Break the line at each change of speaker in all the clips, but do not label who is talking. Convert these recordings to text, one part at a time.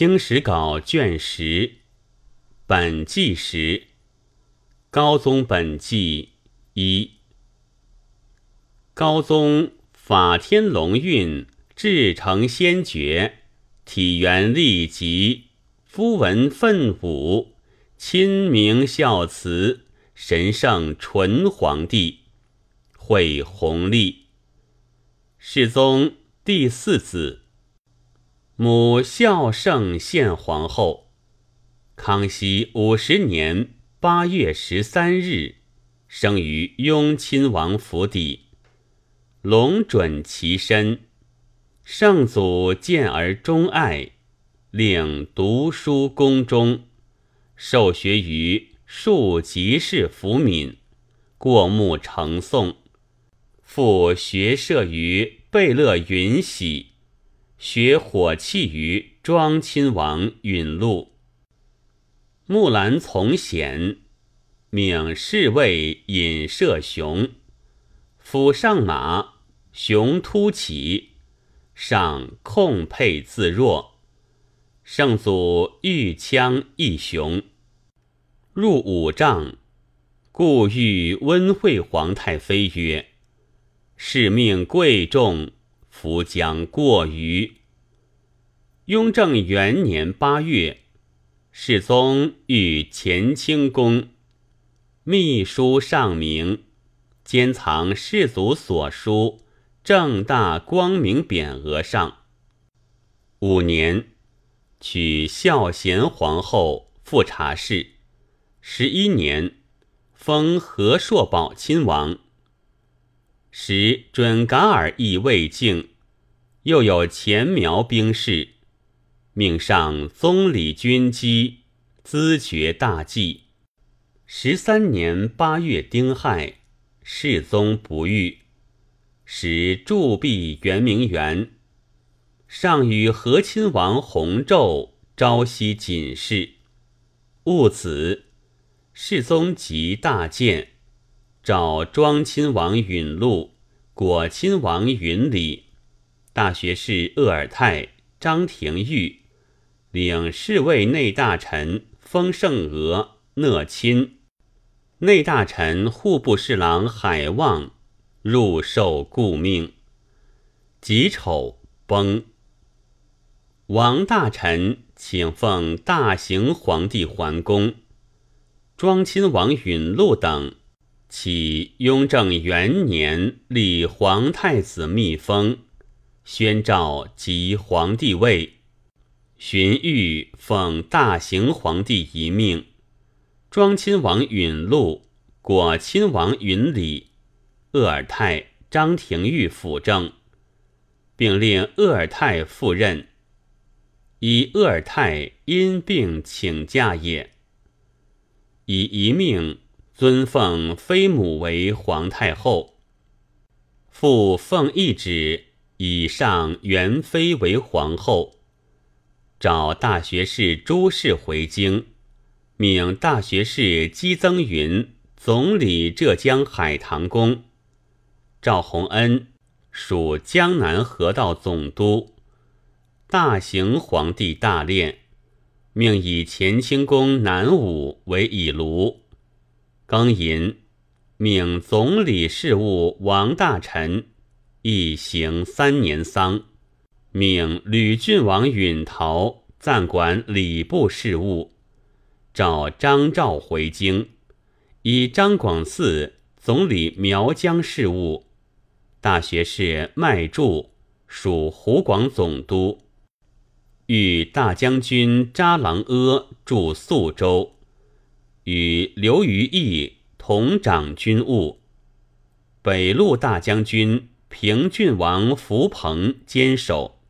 清史稿卷十，本纪十，高宗本纪一。高宗法天龙运，至诚先觉，体元立极，夫文奋武，亲明孝慈，神圣纯皇帝，会弘历。世宗第四子。母孝圣献皇后，康熙五十年八月十三日，生于雍亲王府邸。龙准其身，圣祖见而钟爱，令读书宫中，受学于庶吉士福敏，过目成诵，复学射于贝勒允禧。学火器于庄亲王允禄，木兰从贤，命侍卫引射雄，府上马，雄突起，上控佩自若。圣祖御枪一雄，入五丈，故欲温惠皇太妃曰：“是命贵重。”夫将过于。雍正元年八月，世宗御乾清宫，秘书上明，兼藏世祖所书，正大光明匾额上。五年，娶孝贤皇后富察氏。十一年，封和硕宝亲王。时准噶尔亦未竟。又有前苗兵士，命上宗理军机，咨爵大计。十三年八月丁亥，世宗不遇，使铸币圆明园。上与和亲王弘昼朝夕谨事。戊子，世宗即大见，召庄亲王允禄、果亲王允礼。大学士鄂尔泰、张廷玉领侍卫内大臣封圣娥、讷亲，内大臣户部侍郎海望入受顾命。己丑崩。王大臣请奉大行皇帝还宫，庄亲王允禄等起雍正元年立皇太子密封。宣诏即皇帝位，荀彧奉大行皇帝遗命，庄亲王允禄、果亲王允礼、鄂尔泰、张廷玉辅政，并令鄂尔泰赴任。以鄂尔泰因病请假也。以遗命尊奉妃母为皇太后，复奉懿旨。以上元妃为皇后，召大学士朱氏回京，命大学士姬增云总理浙江海棠宫，赵弘恩属江南河道总督。大行皇帝大殓，命以乾清宫南武为以庐。庚寅，命总理事务王大臣。一行三年丧，命吕郡王允陶暂管礼部事务，召张昭回京，以张广嗣总理苗疆事务。大学士麦柱属湖广总督，与大将军扎郎阿驻宿州，与刘于义同掌军务。北路大将军。平郡王福鹏坚守，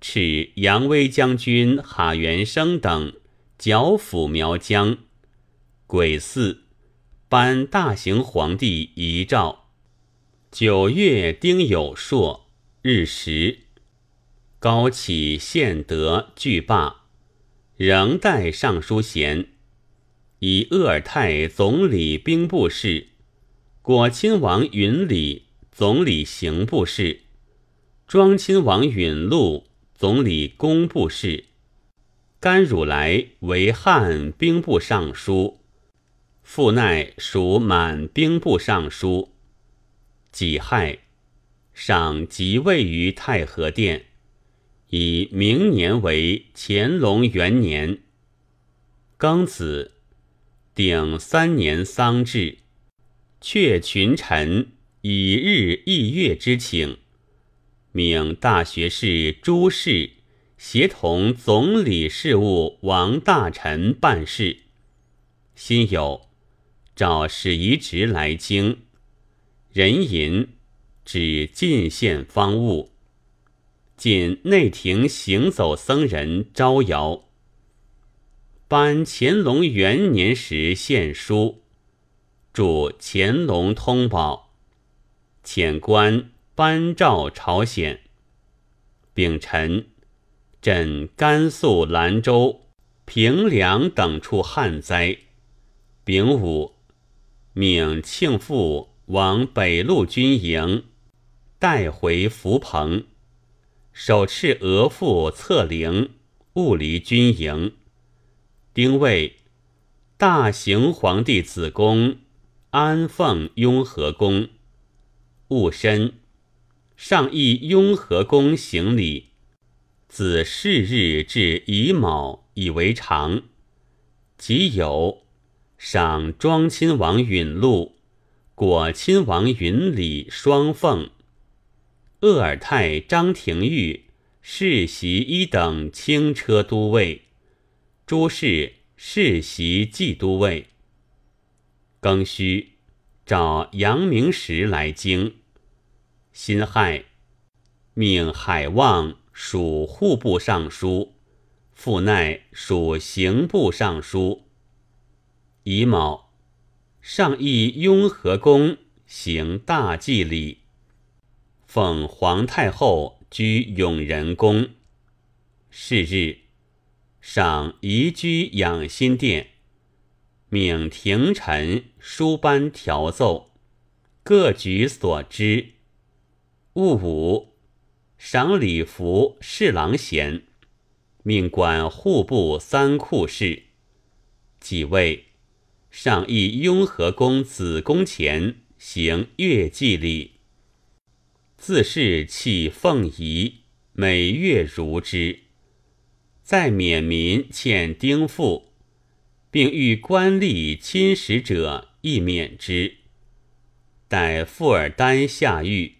敕扬威将军哈元生等剿抚苗疆。癸巳，颁大行皇帝遗诏。九月丁酉朔日食，高启献德拒罢，仍待尚书衔，以鄂尔泰总理兵部事，果亲王允礼。总理刑部事，庄亲王允禄总理工部事，甘汝来为汉兵部尚书，傅奈属满兵部尚书。己亥，上即位于太和殿，以明年为乾隆元年。庚子，定三年丧制，却群臣以日议月之请，命大学士朱氏。协同总理事务王大臣办事，辛酉，召史遗直来京，人吟指进献方物，进内廷行走僧人招摇，颁乾隆元年时献书，著乾隆通宝，遣官颁诏朝鲜，丙辰。朕甘肃兰州、平凉等处旱灾。丙午，命庆父往北路军营，带回福朋，手持额驸册灵，务离军营。丁未，大行皇帝子宫安奉雍和宫，戊申，上诣雍和宫行礼。子是日至乙卯，以为常。即有赏庄亲王允禄、果亲王允礼双凤，鄂尔泰张廷玉世袭一等轻车都尉，诸事世袭骑都尉。庚戌，召杨明时来京。辛亥，命海望。属户部尚书，傅奈属刑部尚书。乙卯，上诣雍和宫行大祭礼，奉皇太后居永仁宫。是日，赏移居养心殿，命廷臣书班调奏，各举所知。戊午。赏礼服侍郎衔，命管户部三库事。几位上诣雍和宫子宫前行月祭礼，自是弃凤仪，每月如之。再免民欠丁赋，并欲官吏侵蚀者，亦免之。待富尔丹下狱，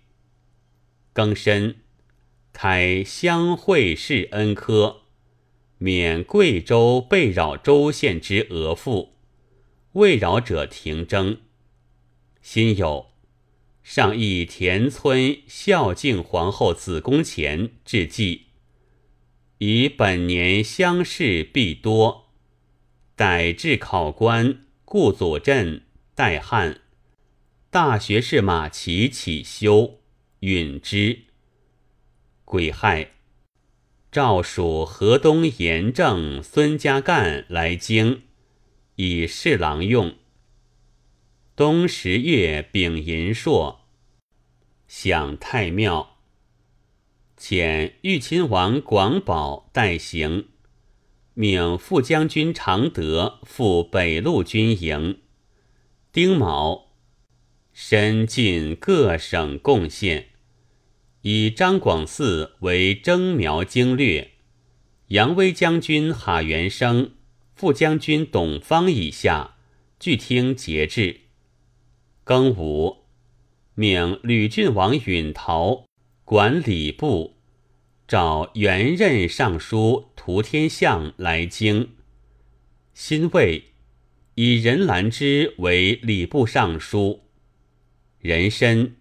更申。开乡会试恩科，免贵州被扰州县之额赋，未扰者停征。辛酉，上诣田村孝敬皇后子宫前致祭，以本年乡试必多，逮至考官顾左镇代汉，大学士马齐起修允之。癸亥，诏属河东盐政孙家干来京，以侍郎用。冬十月丙寅朔，享太庙，遣豫亲王广宝代行，命副将军常德赴北路军营。丁卯，申进各省贡献。以张广嗣为征苗经略，杨威将军哈元生、副将军董方以下，俱听节制。庚午，命吕郡王允陶管礼部，召原任尚书涂天相来京。辛未，以任兰之为礼部尚书。人参。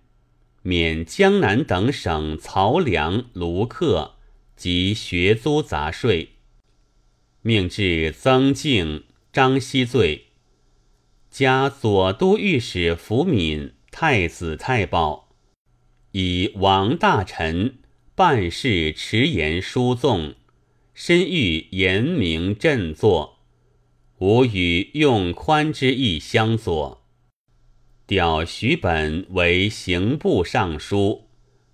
免江南等省漕粮、卢客及学租杂税，命至曾敬、张熙罪，加左都御史福敏、太子太保，以王大臣办事迟延疏纵，深欲严明振作，吾与用宽之意相左。调徐本为刑部尚书，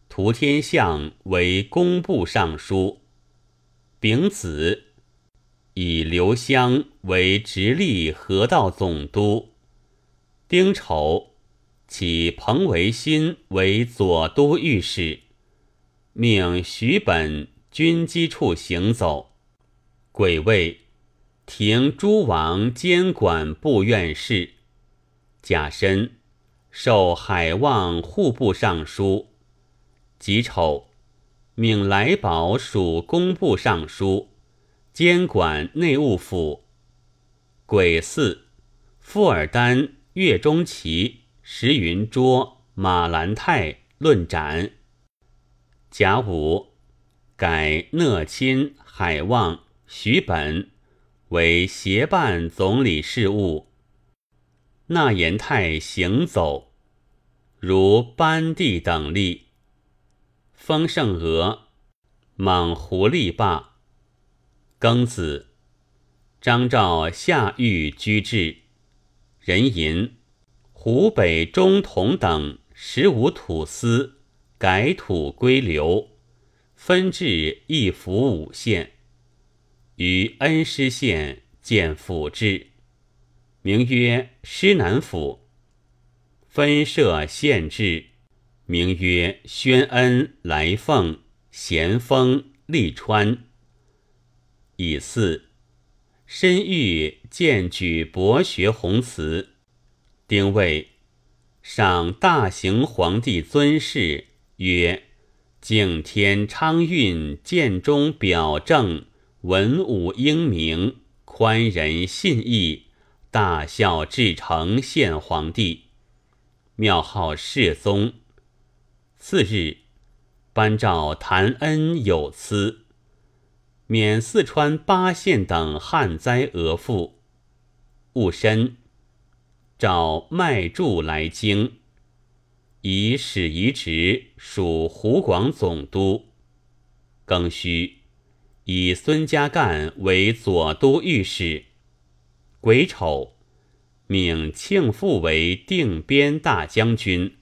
涂天相为工部尚书。丙子，以刘襄为直隶河道总督。丁丑，起彭维新为左都御史，命徐本军机处行走。癸未，停诸王监管部院事。甲申，授海望户部尚书。己丑，命来宝属工部尚书，监管内务府。癸巳，富尔丹、岳钟琪、石云桌、马兰泰论斩。甲午，改讷亲、海望、徐本为协办总理事务。纳言泰行走，如班第等例。丰盛额，莽胡立霸。庚子，张昭下狱居至。壬寅，湖北中同等十五土司改土归流，分治一府五县，于恩施县建府治。名曰施南府，分设县治，名曰宣恩、来凤、咸丰、利川。以四，申玉荐举博学宏词。丁未，赏大行皇帝尊谥，曰敬天昌运，建中表正，文武英明，宽仁信义。大孝至诚献皇帝，庙号世宗。次日，颁诏谭恩有司，免四川八县等旱灾额赋。戊申，召麦柱来京，以使遗职属湖广总督。庚戌，以孙家淦为左都御史。癸丑，命庆父为定边大将军，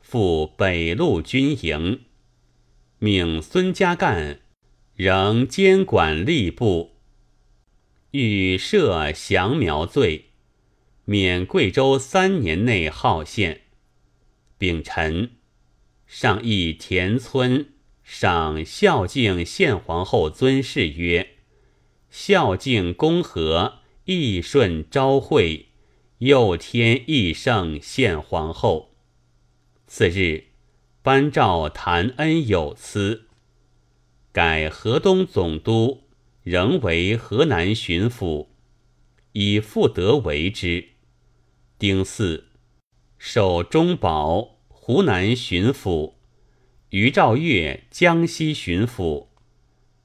赴北路军营。命孙家淦仍监管吏部。欲设降苗罪，免贵州三年内号县。丙辰，上议田村赏孝敬献皇后尊谥曰：“孝敬公和。”义顺昭惠，佑天义圣献皇后。次日，颁诏谭恩有司，改河东总督，仍为河南巡抚，以复德为之。丁巳，守中保、湖南巡抚，于兆岳江西巡抚，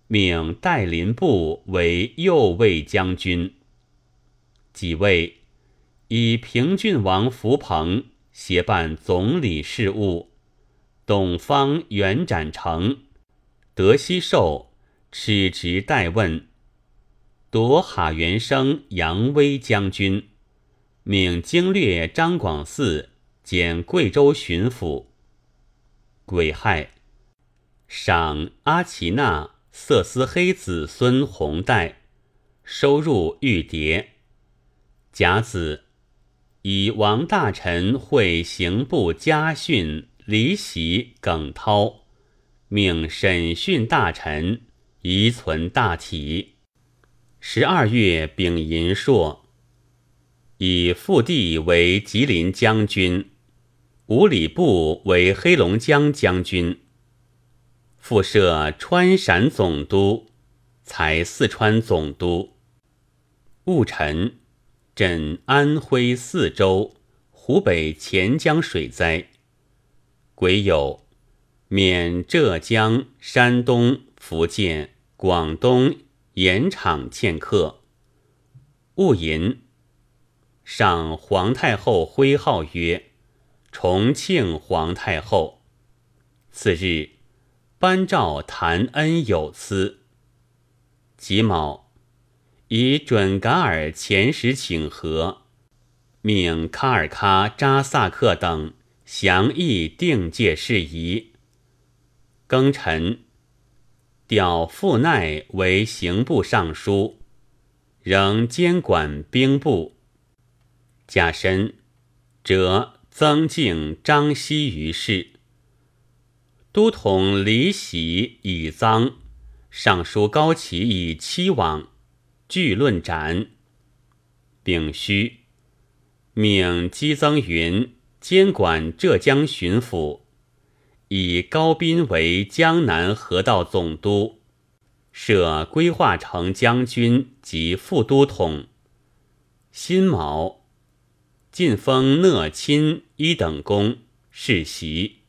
命代林部为右卫将军。几位？以平郡王福鹏协办总理事务，董方元展成、德熙寿持职代问，夺哈元生杨威将军，命经略张广嗣兼贵州巡抚。癸亥，赏阿奇那色斯黑子孙红带，收入玉牒。甲子，以王大臣会刑部家训李喜、耿涛，命审讯大臣，遗存大体。十二月丙寅朔，以复地为吉林将军，五里部为黑龙江将军，复设川陕总督，才四川总督。戊辰。镇安徽泗州、湖北潜江水灾。癸酉，免浙江、山东、福建、广东盐场欠客。戊寅，上皇太后徽号曰重庆皇太后。次日，颁诏谭恩有司。己卯。以准噶尔前时请和，命卡尔喀、扎萨克等详议定界事宜。庚辰，调傅奈为刑部尚书，仍监管兵部。甲申，折曾敬、张熙于世。都统李喜以赃，尚书高齐以七往，据论斩。丙戌，命姬增云监管浙江巡抚，以高斌为江南河道总督。设规划城将军及副都统。辛卯，晋封讷亲一等公世袭。